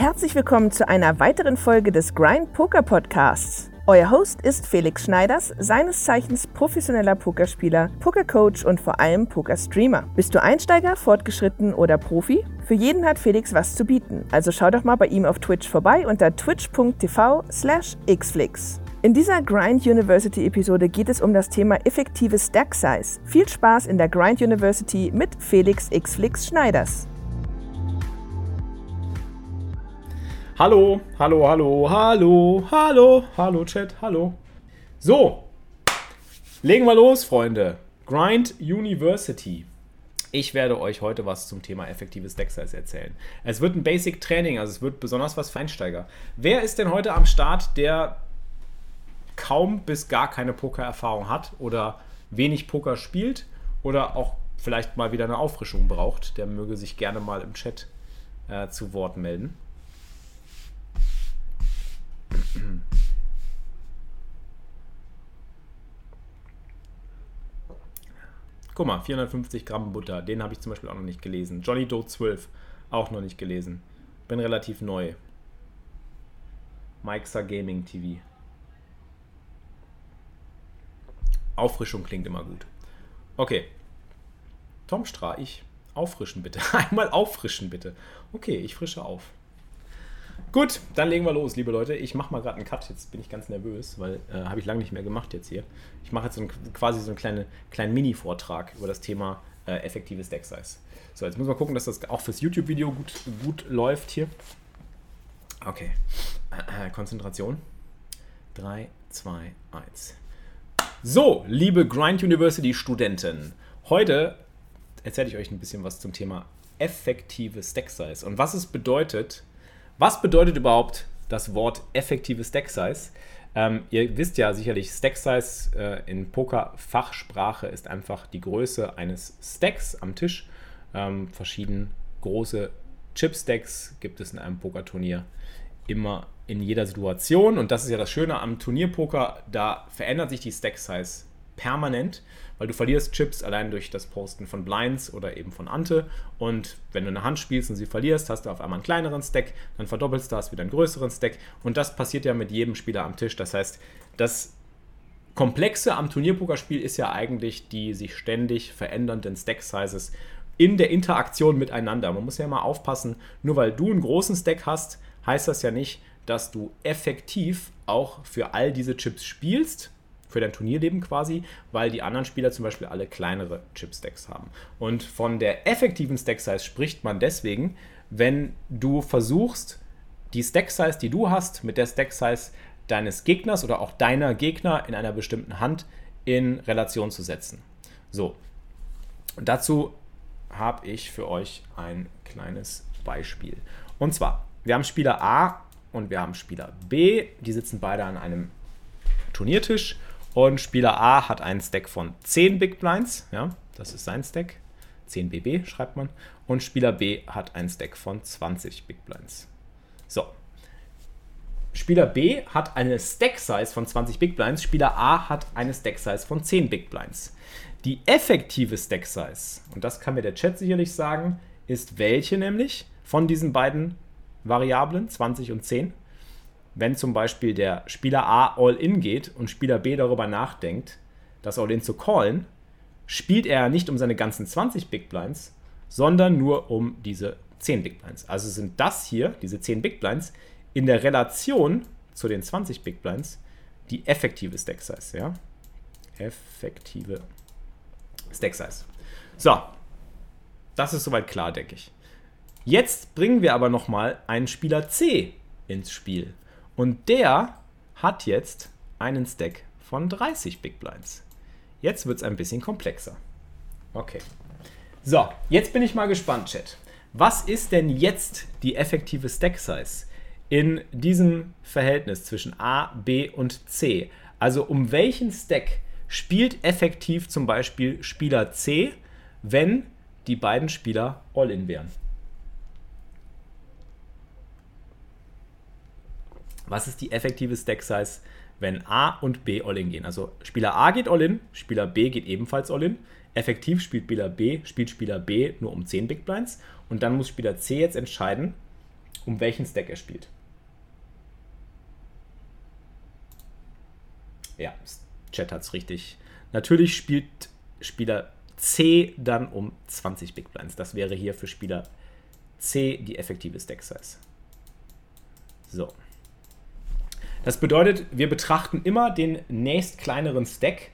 Herzlich willkommen zu einer weiteren Folge des Grind Poker Podcasts. Euer Host ist Felix Schneiders, seines Zeichens professioneller Pokerspieler, Pokercoach und vor allem Pokerstreamer. Bist du Einsteiger, fortgeschritten oder Profi? Für jeden hat Felix was zu bieten, also schau doch mal bei ihm auf Twitch vorbei unter twitch.tv slash xflix. In dieser Grind University Episode geht es um das Thema effektive Stack Size. Viel Spaß in der Grind University mit Felix Xflix Schneiders. Hallo, hallo, hallo, hallo, hallo, hallo Chat, hallo. So, legen wir los, Freunde. Grind University. Ich werde euch heute was zum Thema effektives Deck-Size erzählen. Es wird ein Basic-Training, also es wird besonders was für Einsteiger. Wer ist denn heute am Start, der kaum bis gar keine Poker-Erfahrung hat oder wenig Poker spielt oder auch vielleicht mal wieder eine Auffrischung braucht? Der möge sich gerne mal im Chat äh, zu Wort melden. Guck mal, 450 Gramm Butter, den habe ich zum Beispiel auch noch nicht gelesen. Johnny Doe 12, auch noch nicht gelesen. Bin relativ neu. Mike's Gaming TV. Auffrischung klingt immer gut. Okay. Tom Stra, ich. Auffrischen bitte. Einmal auffrischen bitte. Okay, ich frische auf. Gut, dann legen wir los, liebe Leute. Ich mache mal gerade einen Cut. Jetzt bin ich ganz nervös, weil äh, habe ich lange nicht mehr gemacht jetzt hier. Ich mache jetzt so ein, quasi so einen kleine, kleinen Mini-Vortrag über das Thema äh, effektives Deck Size. So, jetzt muss man gucken, dass das auch fürs YouTube-Video gut, gut läuft hier. Okay. Äh, Konzentration. 3, 2, 1. So, liebe Grind University Studenten, heute erzähle ich euch ein bisschen was zum Thema effektives Deck Size und was es bedeutet, was bedeutet überhaupt das Wort effektive Stack Size? Ähm, ihr wisst ja sicherlich, Stack Size äh, in Poker-Fachsprache ist einfach die Größe eines Stacks am Tisch. Ähm, verschieden große Chip-Stacks gibt es in einem Pokerturnier immer in jeder Situation. Und das ist ja das Schöne am Turnierpoker, da verändert sich die Stack Size permanent weil du verlierst Chips allein durch das Posten von Blinds oder eben von Ante. Und wenn du eine Hand spielst und sie verlierst, hast du auf einmal einen kleineren Stack, dann verdoppelst du, hast wieder einen größeren Stack. Und das passiert ja mit jedem Spieler am Tisch. Das heißt, das Komplexe am Turnierpokerspiel ist ja eigentlich die sich ständig verändernden Stack-Sizes in der Interaktion miteinander. Man muss ja immer aufpassen, nur weil du einen großen Stack hast, heißt das ja nicht, dass du effektiv auch für all diese Chips spielst für dein Turnierleben quasi, weil die anderen Spieler zum Beispiel alle kleinere Chip-Stacks haben. Und von der effektiven Stack-Size spricht man deswegen, wenn du versuchst, die Stack-Size, die du hast, mit der Stack-Size deines Gegners oder auch deiner Gegner in einer bestimmten Hand in Relation zu setzen. So, und dazu habe ich für euch ein kleines Beispiel. Und zwar, wir haben Spieler A und wir haben Spieler B, die sitzen beide an einem Turniertisch und Spieler A hat einen Stack von 10 Big Blinds, ja, das ist sein Stack. 10 BB schreibt man. Und Spieler B hat einen Stack von 20 Big Blinds. So. Spieler B hat eine Stack-Size von 20 Big Blinds, Spieler A hat eine Stack-Size von 10 Big Blinds. Die effektive Stack-Size, und das kann mir der Chat sicherlich sagen, ist welche nämlich von diesen beiden Variablen, 20 und 10? Wenn zum Beispiel der Spieler A All-In geht und Spieler B darüber nachdenkt, das All-In zu callen, spielt er nicht um seine ganzen 20 Big Blinds, sondern nur um diese 10 Big Blinds. Also sind das hier, diese 10 Big Blinds, in der Relation zu den 20 Big Blinds die effektive Stack Size. Ja? Effektive Stack Size. So, das ist soweit klar, denke ich. Jetzt bringen wir aber nochmal einen Spieler C ins Spiel. Und der hat jetzt einen Stack von 30 Big Blinds. Jetzt wird es ein bisschen komplexer. Okay. So, jetzt bin ich mal gespannt, Chat. Was ist denn jetzt die effektive Stack Size in diesem Verhältnis zwischen A, B und C? Also um welchen Stack spielt effektiv zum Beispiel Spieler C, wenn die beiden Spieler All-In wären? Was ist die effektive Stack Size, wenn A und B All-In gehen. Also Spieler A geht All-In, Spieler B geht ebenfalls All-In. Effektiv spielt Spieler B, spielt Spieler B nur um 10 Big Blinds und dann muss Spieler C jetzt entscheiden, um welchen Stack er spielt. Ja, Chat hat es richtig. Natürlich spielt Spieler C dann um 20 Big Blinds. Das wäre hier für Spieler C die effektive Stack Size. So. Das bedeutet, wir betrachten immer den nächst kleineren Stack,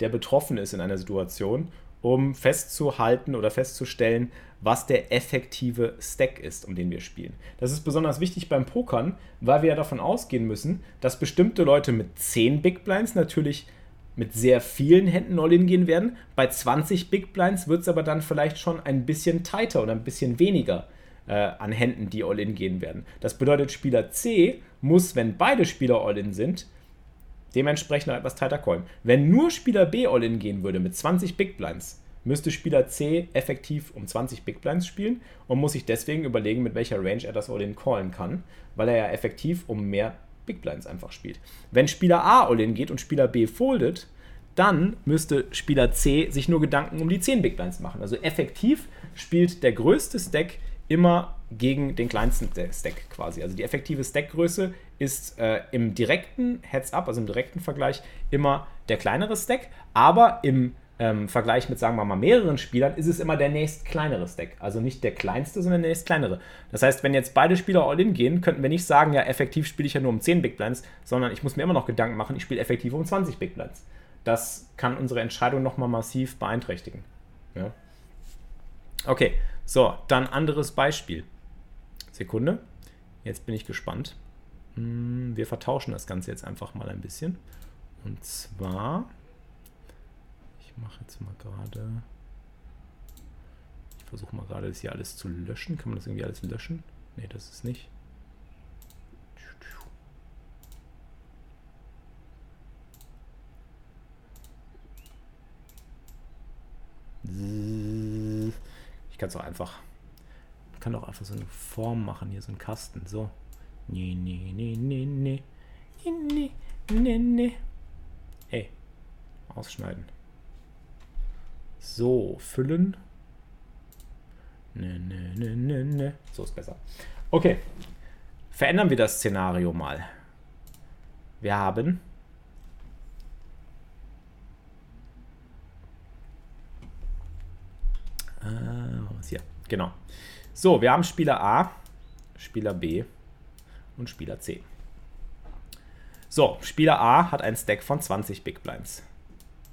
der betroffen ist in einer Situation, um festzuhalten oder festzustellen, was der effektive Stack ist, um den wir spielen. Das ist besonders wichtig beim Pokern, weil wir ja davon ausgehen müssen, dass bestimmte Leute mit 10 Big Blinds natürlich mit sehr vielen Händen All-In gehen werden. Bei 20 Big Blinds wird es aber dann vielleicht schon ein bisschen tighter oder ein bisschen weniger äh, an Händen, die All-In gehen werden. Das bedeutet, Spieler C muss, wenn beide Spieler All-In sind, dementsprechend noch etwas tighter callen. Wenn nur Spieler B All-In gehen würde mit 20 Big Blinds, müsste Spieler C effektiv um 20 Big Blinds spielen und muss sich deswegen überlegen, mit welcher Range er das All-In callen kann, weil er ja effektiv um mehr Big Blinds einfach spielt. Wenn Spieler A All-In geht und Spieler B foldet, dann müsste Spieler C sich nur Gedanken um die 10 Big Blinds machen. Also effektiv spielt der größte Stack immer gegen den kleinsten Stack quasi. Also die effektive Stackgröße ist äh, im direkten Heads-up, also im direkten Vergleich, immer der kleinere Stack, aber im ähm, Vergleich mit, sagen wir mal, mehreren Spielern, ist es immer der nächst kleinere Stack. Also nicht der kleinste, sondern der nächst kleinere. Das heißt, wenn jetzt beide Spieler All-In gehen, könnten wir nicht sagen, ja, effektiv spiele ich ja nur um 10 Big Blinds, sondern ich muss mir immer noch Gedanken machen, ich spiele effektiv um 20 Big Blinds. Das kann unsere Entscheidung nochmal massiv beeinträchtigen. Ja. Okay, so, dann anderes Beispiel. Sekunde. Jetzt bin ich gespannt. Hm, wir vertauschen das Ganze jetzt einfach mal ein bisschen. Und zwar mache jetzt mal gerade. Ich versuche mal gerade das hier alles zu löschen. Kann man das irgendwie alles löschen? Ne, das ist nicht. Ich kann es auch einfach. Kann doch einfach so eine Form machen, hier so einen Kasten. So. Nee, nee, nee, nee, nee. Nee, nee, nee, nee. Ey. Ausschneiden. So, füllen. Ne, ne, ne, ne, ne. So ist besser. Okay. Verändern wir das Szenario mal. Wir haben äh, hier, genau. So, wir haben Spieler A, Spieler B und Spieler C. So, Spieler A hat ein Stack von 20 Big Blinds.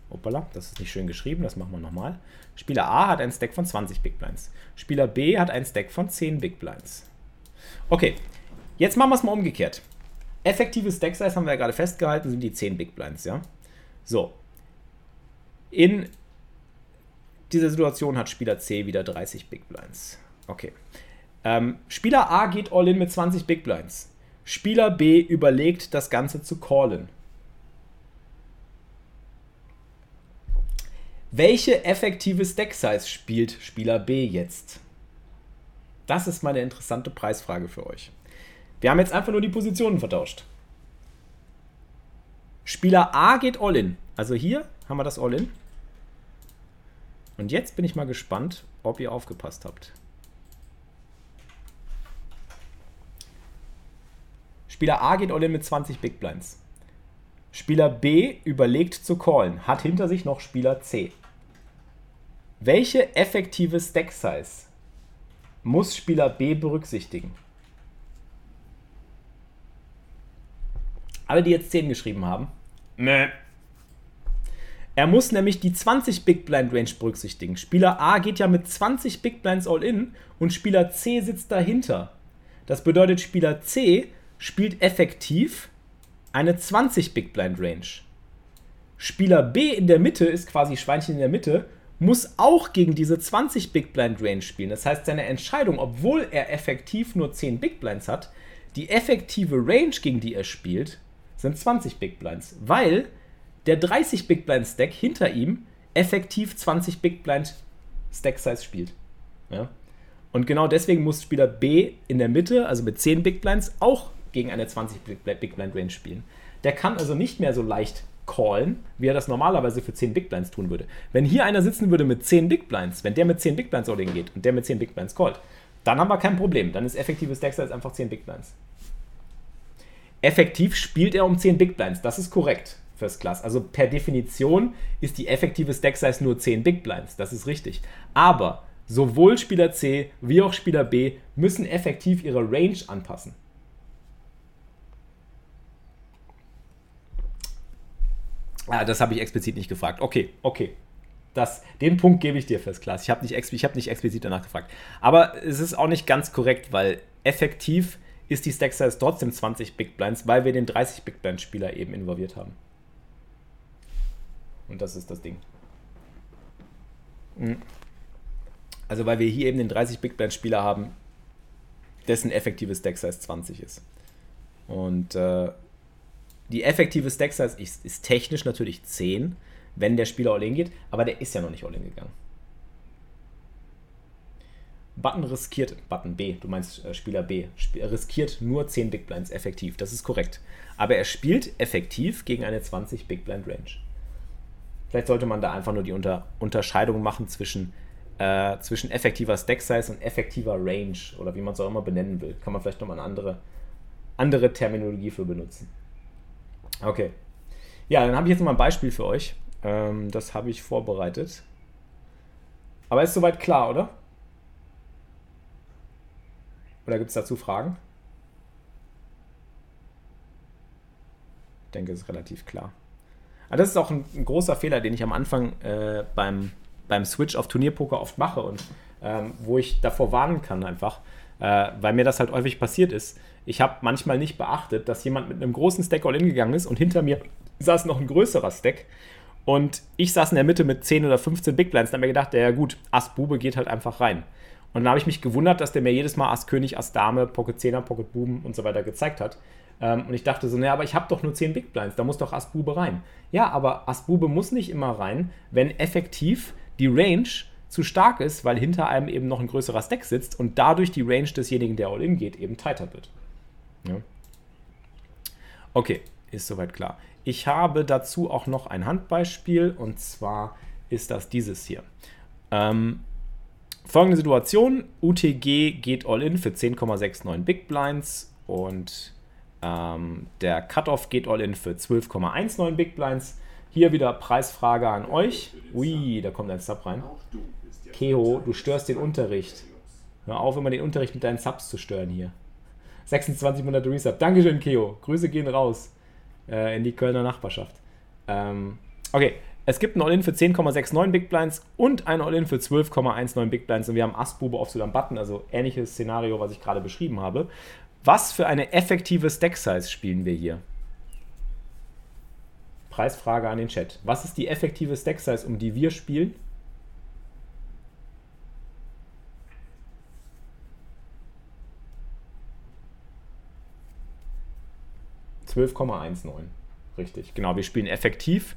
Hoppala, das ist nicht schön geschrieben, das machen wir nochmal. Spieler A hat einen Stack von 20 Big Blinds. Spieler B hat einen Stack von 10 Big Blinds. Okay, jetzt machen wir es mal umgekehrt. Effektive Stack Size haben wir ja gerade festgehalten, sind die 10 Big Blinds, ja? So. In dieser Situation hat Spieler C wieder 30 Big Blinds. Okay. Ähm, Spieler A geht all in mit 20 Big Blinds. Spieler B überlegt, das Ganze zu callen. Welche effektive Stack-Size spielt Spieler B jetzt? Das ist meine interessante Preisfrage für euch. Wir haben jetzt einfach nur die Positionen vertauscht. Spieler A geht All-In. Also hier haben wir das All-In. Und jetzt bin ich mal gespannt, ob ihr aufgepasst habt. Spieler A geht All-In mit 20 Big Blinds. Spieler B überlegt zu callen, hat hinter sich noch Spieler C. Welche effektive Stack Size muss Spieler B berücksichtigen? Alle, die jetzt 10 geschrieben haben. Meh. Er muss nämlich die 20 Big Blind Range berücksichtigen. Spieler A geht ja mit 20 Big Blinds all in und Spieler C sitzt dahinter. Das bedeutet, Spieler C spielt effektiv eine 20 Big Blind Range. Spieler B in der Mitte ist quasi Schweinchen in der Mitte muss auch gegen diese 20 Big Blind Range spielen. Das heißt, seine Entscheidung, obwohl er effektiv nur 10 Big Blinds hat, die effektive Range, gegen die er spielt, sind 20 Big Blinds, weil der 30 Big Blind Stack hinter ihm effektiv 20 Big Blind Stack Size spielt. Ja? Und genau deswegen muss Spieler B in der Mitte, also mit 10 Big Blinds, auch gegen eine 20 Big Blind Range spielen. Der kann also nicht mehr so leicht callen, wie er das normalerweise für 10 Big Blinds tun würde. Wenn hier einer sitzen würde mit 10 Big Blinds, wenn der mit 10 Big Blinds all geht und der mit 10 Big Blinds callt, Dann haben wir kein Problem. Dann ist effektives Deck-Size einfach 10 Big Blinds. Effektiv spielt er um 10 Big Blinds. Das ist korrekt. First Class. Also per Definition ist die effektive Stack Size nur 10 Big Blinds. Das ist richtig. Aber sowohl Spieler C wie auch Spieler B müssen effektiv ihre Range anpassen. Ah, das habe ich explizit nicht gefragt. Okay, okay. Das, den Punkt gebe ich dir First Class. Ich habe nicht, hab nicht explizit danach gefragt. Aber es ist auch nicht ganz korrekt, weil effektiv ist die Stack Size trotzdem 20 Big Blinds, weil wir den 30 Big Blind Spieler eben involviert haben. Und das ist das Ding. Mhm. Also weil wir hier eben den 30 Big Blind Spieler haben, dessen effektives Deck Size 20 ist. Und äh, die effektive Stack Size ist, ist, technisch natürlich 10, wenn der Spieler All-In geht, aber der ist ja noch nicht All-In gegangen. Button riskiert, Button B, du meinst äh, Spieler B, sp riskiert nur 10 Big Blinds effektiv, das ist korrekt. Aber er spielt effektiv gegen eine 20 Big Blind Range. Vielleicht sollte man da einfach nur die Unter Unterscheidung machen zwischen, äh, zwischen effektiver Stack Size und effektiver Range oder wie man es auch immer benennen will. Kann man vielleicht nochmal eine andere, andere Terminologie für benutzen. Okay. Ja, dann habe ich jetzt mal ein Beispiel für euch. Ähm, das habe ich vorbereitet. Aber ist soweit klar, oder? Oder gibt es dazu Fragen? Ich denke, es ist relativ klar. Aber das ist auch ein, ein großer Fehler, den ich am Anfang äh, beim, beim Switch auf Turnierpoker oft mache und ähm, wo ich davor warnen kann einfach, äh, weil mir das halt häufig passiert ist. Ich habe manchmal nicht beachtet, dass jemand mit einem großen Stack all in gegangen ist und hinter mir saß noch ein größerer Stack und ich saß in der Mitte mit 10 oder 15 Big Blinds und habe mir gedacht, ja gut, Ass Bube geht halt einfach rein. Und dann habe ich mich gewundert, dass der mir jedes Mal Ass König, Ass Dame, Pocket 10er, Pocket Buben und so weiter gezeigt hat. Ähm, und ich dachte so, naja, aber ich habe doch nur 10 Big Blinds, da muss doch Ass-Bube rein. Ja, aber Ass-Bube muss nicht immer rein, wenn effektiv die Range zu stark ist, weil hinter einem eben noch ein größerer Stack sitzt und dadurch die Range desjenigen, der All-In geht, eben tighter wird. Ja. Okay, ist soweit klar. Ich habe dazu auch noch ein Handbeispiel und zwar ist das dieses hier. Ähm, folgende Situation: UTG geht All-In für 10,69 Big Blinds und ähm, der Cutoff geht all in für 12,19 Big Blinds. Hier wieder Preisfrage an euch. Ui, da kommt ein Sub rein. Keho, du störst den Unterricht. Hör auf, immer den Unterricht mit deinen Subs zu stören hier. 26 Monate Resub. Dankeschön, Keo. Grüße gehen raus äh, in die Kölner Nachbarschaft. Ähm, okay, es gibt ein All-In für 10,69 Big Blinds und ein All-In für 12,19 Big Blinds. Und wir haben Ass-Bube auf am Button, also ähnliches Szenario, was ich gerade beschrieben habe. Was für eine effektive Stack-Size spielen wir hier? Preisfrage an den Chat. Was ist die effektive Stack-Size, um die wir spielen? ...12,19. Richtig, genau. Wir spielen effektiv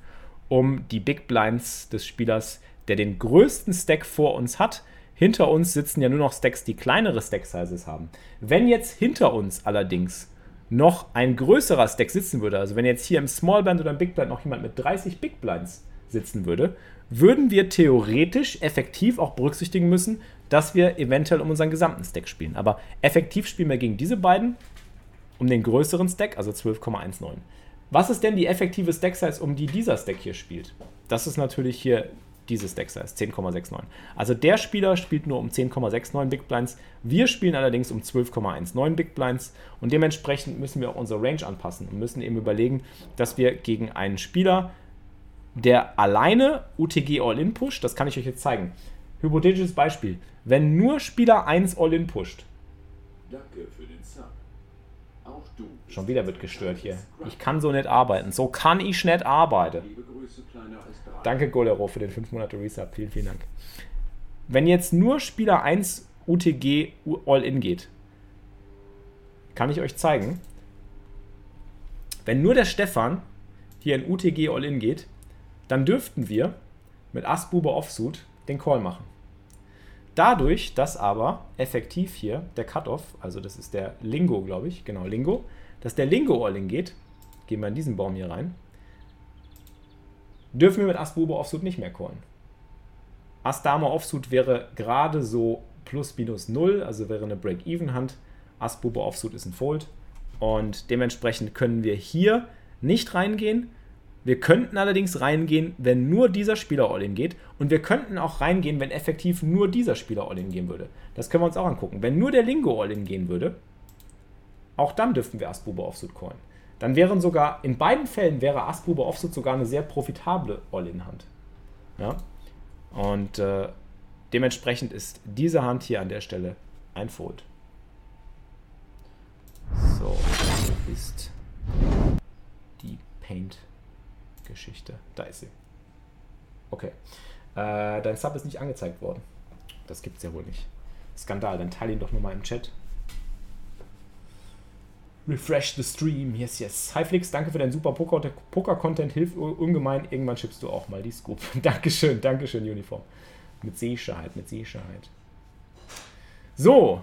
um die Big Blinds des Spielers, der den größten Stack vor uns hat, hinter uns sitzen ja nur noch Stacks, die kleinere Stack-Sizes haben. Wenn jetzt hinter uns allerdings noch ein größerer Stack sitzen würde, also wenn jetzt hier im Small Blind oder im Big Blind noch jemand mit 30 Big Blinds sitzen würde, würden wir theoretisch effektiv auch berücksichtigen müssen, dass wir eventuell um unseren gesamten Stack spielen. Aber effektiv spielen wir gegen diese beiden um den größeren Stack, also 12,19. Was ist denn die effektive Stack-Size, um die dieser Stack hier spielt? Das ist natürlich hier dieses Deck Size, 10,69. Also der Spieler spielt nur um 10,69 Big Blinds, wir spielen allerdings um 12,19 Big Blinds und dementsprechend müssen wir auch unsere Range anpassen und müssen eben überlegen, dass wir gegen einen Spieler, der alleine UTG All-In pusht, das kann ich euch jetzt zeigen. Hypothetisches Beispiel, wenn nur Spieler 1 All-In pusht. Danke für den Sub. Auch du. Schon wieder wird gestört hier. Ich kann so nicht arbeiten. So kann ich nicht arbeiten. Liebe Grüße, kleiner Danke, Golero, für den 5 Monate Resub. Vielen, vielen Dank. Wenn jetzt nur Spieler 1 UTG All-In geht, kann ich euch zeigen, wenn nur der Stefan hier in UTG All-In geht, dann dürften wir mit Ass-Bube Offsuit den Call machen. Dadurch, dass aber effektiv hier der Cutoff, also das ist der Lingo, glaube ich, genau, Lingo, dass der Lingo All-In geht, gehen wir in diesen Baum hier rein, dürfen wir mit Ass Bube Offsuit nicht mehr callen. Ass Dame Offsuit wäre gerade so plus minus 0, also wäre eine Break-Even-Hand. Ass Bube Offsuit ist ein Fold. Und dementsprechend können wir hier nicht reingehen. Wir könnten allerdings reingehen, wenn nur dieser Spieler All-In geht. Und wir könnten auch reingehen, wenn effektiv nur dieser Spieler All-In gehen würde. Das können wir uns auch angucken. Wenn nur der Lingo All-In gehen würde, auch dann dürften wir Ass-Bube Offsuit callen. Dann wären sogar, in beiden Fällen wäre Ass-Bube Offsuit sogar eine sehr profitable All-In-Hand. Ja? Und äh, dementsprechend ist diese Hand hier an der Stelle ein Fold. So, ist die Paint-Geschichte? Da ist sie. Okay. Äh, dein Sub ist nicht angezeigt worden. Das gibt's ja wohl nicht. Skandal, dann teile ihn doch nochmal im Chat. Refresh the stream. Yes, yes. Hi Flix, danke für deinen super Poker-Content. Hilft ungemein. Irgendwann schippst du auch mal die Scoop. Dankeschön, Dankeschön, Uniform. Mit Sicherheit, mit Sicherheit. So,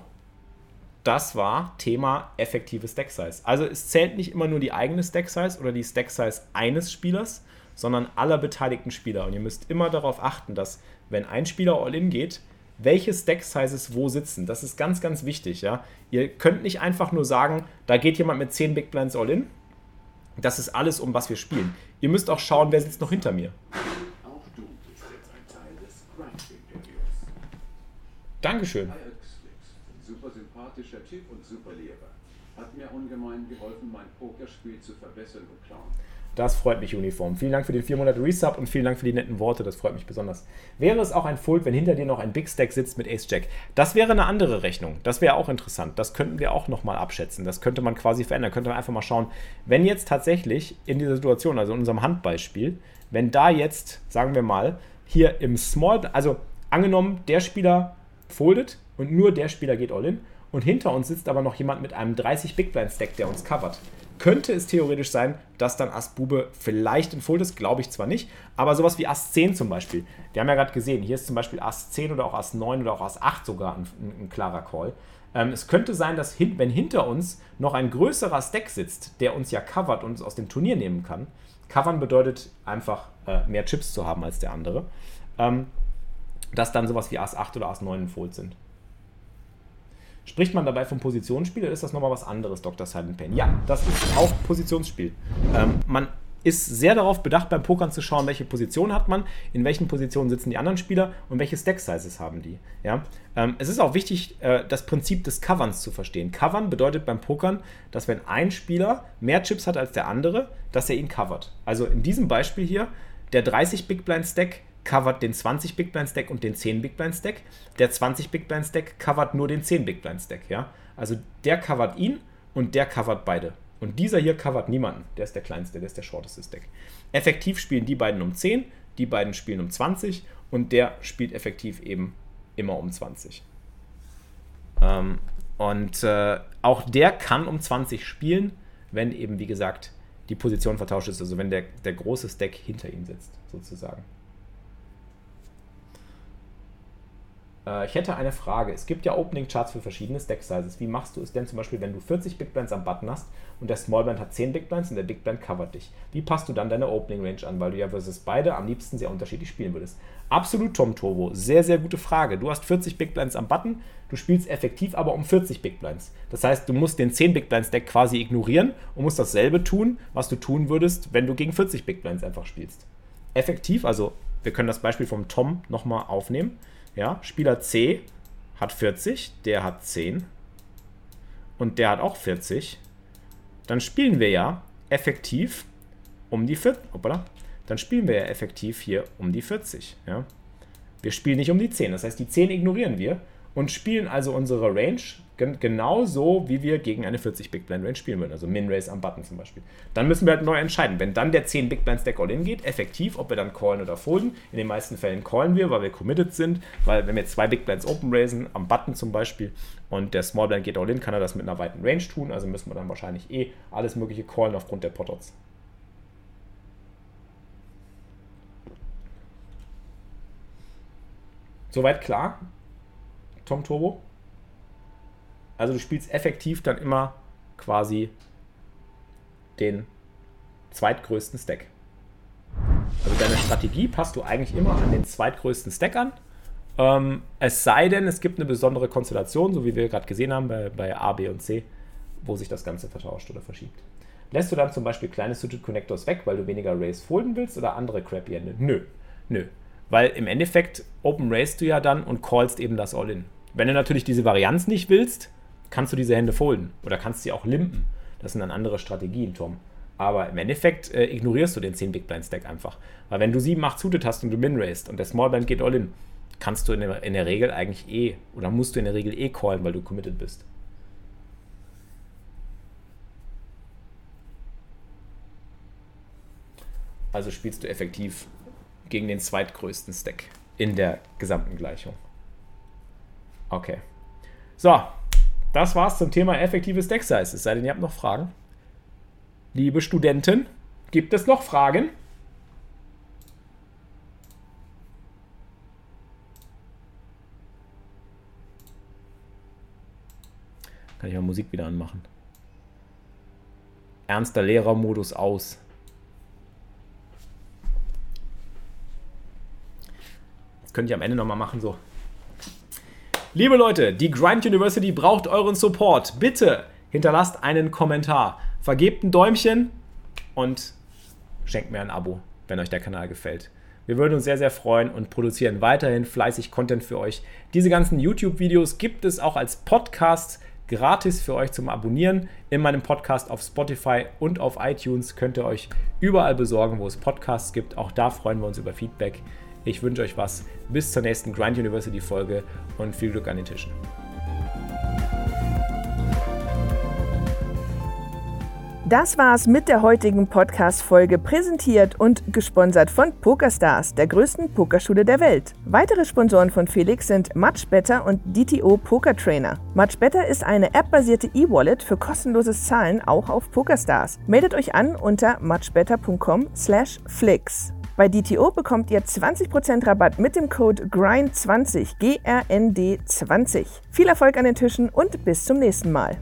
das war Thema effektive Stack Size. Also es zählt nicht immer nur die eigene Stack Size oder die Stack Size eines Spielers, sondern aller beteiligten Spieler. Und ihr müsst immer darauf achten, dass wenn ein Spieler All-In geht, welche Stack Sizes wo sitzen. Das ist ganz, ganz wichtig. Ja? Ihr könnt nicht einfach nur sagen, da geht jemand mit 10 Big Blinds All-In. Das ist alles, um was wir spielen. Ihr müsst auch schauen, wer sitzt noch hinter mir. Auch du bist jetzt ein Teil des Grind-Imperiums. Dankeschön. Super sympathischer Typ und super Lehrer. Hat mir ungemein geholfen, mein Pokerspiel zu verbessern und klauen. Das freut mich, Uniform. Vielen Dank für den 400 Resub und vielen Dank für die netten Worte. Das freut mich besonders. Wäre es auch ein Fold, wenn hinter dir noch ein Big Stack sitzt mit Ace Jack? Das wäre eine andere Rechnung. Das wäre auch interessant. Das könnten wir auch nochmal abschätzen. Das könnte man quasi verändern. Könnte man einfach mal schauen, wenn jetzt tatsächlich in dieser Situation, also in unserem Handbeispiel, wenn da jetzt, sagen wir mal, hier im Small, also angenommen, der Spieler foldet und nur der Spieler geht all in und hinter uns sitzt aber noch jemand mit einem 30 Big Blind Stack, der uns covert könnte es theoretisch sein, dass dann Ass Bube vielleicht in Fold ist, glaube ich zwar nicht, aber sowas wie Ass 10 zum Beispiel. Wir haben ja gerade gesehen, hier ist zum Beispiel Ass 10 oder auch Ass 9 oder auch Ass 8 sogar ein, ein, klarer Call. Ähm, es könnte sein, dass hin, wenn hinter uns noch ein größerer Stack sitzt, der uns ja covert und uns aus dem Turnier nehmen kann. Covern bedeutet einfach äh, mehr Chips zu haben als der andere. Ähm, dass dann sowas wie Ass 8 oder Ass 9 in Fold sind. Spricht man dabei vom Positionsspiel oder ist das nochmal was anderes, Dr. Silent Pain? Ja, das ist auch Positionsspiel. Ähm, man ist sehr darauf bedacht, beim Pokern zu schauen, welche Position hat man, in welchen Positionen sitzen die anderen Spieler und welche Stack-Sizes haben die. Ja? Ähm, es ist auch wichtig, äh, das Prinzip des Coverns zu verstehen. Covern bedeutet beim Pokern, dass wenn ein Spieler mehr Chips hat als der andere, dass er ihn covert. Also in diesem Beispiel hier, der 30 Big Blind Stack covert den 20 Big Blind Stack und den 10 Big Blind Stack. Der 20 Big Blind Stack covert nur den 10 Big Blind Stack, ja. Also der covert ihn und der covert beide. Und dieser hier covert niemanden. Der ist der kleinste, der ist der shorteste Stack. Effektiv spielen die beiden um 10, die beiden spielen um 20 und der spielt effektiv eben immer um 20. Ähm, und äh, auch der kann um 20 spielen, wenn eben, wie gesagt, die Position vertauscht ist, also wenn der, der große Stack hinter ihm sitzt, sozusagen. Äh, ich hätte eine Frage. Es gibt ja Opening Charts für verschiedene Stack Sizes. Wie machst du es denn zum Beispiel, wenn du 40 Big Blinds am Button hast und der Small Blind hat 10 Big Blinds und der Big Blind covert dich? Wie passt du dann deine Opening Range an, weil du ja versus beide am liebsten sehr unterschiedlich spielen würdest? Absolut, Tom Turbo. Sehr, sehr gute Frage. Du hast 40 Big Blinds am Button, du spielst effektiv aber um 40 Big Blinds. Das heißt, du musst den 10 Big Blinds Deck quasi ignorieren und musst dasselbe tun, was du tun würdest, wenn du gegen 40 Big Blinds einfach spielst. Effektiv, also wir können das Beispiel vom Tom nochmal aufnehmen. Ja, Spieler C hat 40, der hat 10 und der hat auch 40. Dann spielen wir ja effektiv um die 40. Hoppala. Dann spielen wir ja effektiv hier um die 40. Ja. Wir spielen nicht um die 10. Das heißt, die 10 ignorieren wir und spielen also unsere Range genauso, wie wir gegen eine 40 Big Blind Range spielen würden. Also Min Race am Button zum Beispiel. Dann müssen wir halt neu entscheiden. Wenn dann der 10 Big Blind Stack All-In geht, effektiv, ob wir dann callen oder folden. In den meisten Fällen callen wir, weil wir committed sind. Weil wenn wir zwei Big Blinds Open raisen, am Button zum Beispiel, und der Small Blind geht All-In, kann er das mit einer weiten Range tun. Also müssen wir dann wahrscheinlich eh alles mögliche callen aufgrund der Potots. Soweit klar? Tom Turbo? Also du spielst effektiv dann immer quasi den zweitgrößten Stack. Also deine Strategie passt du eigentlich immer an den zweitgrößten Stack an Ähm, es sei denn, es gibt eine besondere Konstellation, so wie wir gerade gesehen haben bei, bei A, B und C, wo sich das Ganze vertauscht oder verschiebt. Lässt du dann zum Beispiel kleine Suited Connectors weg, weil du weniger Rays folden willst oder andere crappy Ende? Nö, nö. Weil im Endeffekt Open Race du ja dann und callst eben das All-In. Wenn du natürlich diese Varianz nicht willst, kannst du diese Hände folden oder kannst sie auch limpen. Das sind dann andere Strategien, Tom. Aber im Endeffekt äh, ignorierst du den 10 Big Blind Stack einfach. Weil wenn du 7, 8 suited hast und du min raised und der Small Blind geht all in, kannst du in der, in der Regel eigentlich eh oder musst du in der Regel eh callen, weil du committed bist. Also spielst du effektiv gegen den zweitgrößten Stack in der gesamten Gleichung. Okay. So, das war's zum Thema effektive Stack Size. Es sei denn, ihr habt noch Fragen. Liebe Studenten, gibt es noch Fragen? Kann ich mal Musik wieder anmachen. Ernster Lehrermodus aus. Das könnte ich am Ende nochmal machen, so. Liebe Leute, die Grind University braucht euren Support. Bitte hinterlasst einen Kommentar, vergebt ein Däumchen und schenkt mir ein Abo, wenn euch der Kanal gefällt. Wir würden uns sehr, sehr freuen und produzieren weiterhin fleißig Content für euch. Diese ganzen YouTube-Videos gibt es auch als Podcast gratis für euch zum Abonnieren. In meinem Podcast auf Spotify und auf iTunes könnt ihr euch überall besorgen, wo es Podcasts gibt. Auch da freuen wir uns über Feedback. Ich wünsche euch was. Bis zur nächsten Grind University Folge und viel Glück an den Tischen. Das war's mit der heutigen Podcast-Folge, präsentiert und gesponsert von PokerStars, der größten Pokerschule der Welt. Weitere Sponsoren von Felix sind Much Better und DTO Poker Trainer. Much ist eine appbasierte E-Wallet für kostenloses Zahlen auch auf PokerStars. Meldet euch an unter muchbetter.com/flix. Bei DTO bekommt ihr 20% Rabatt mit dem Code GRIND20, G-R-N-D 20. Viel Erfolg an den Tischen und bis zum nächsten Mal.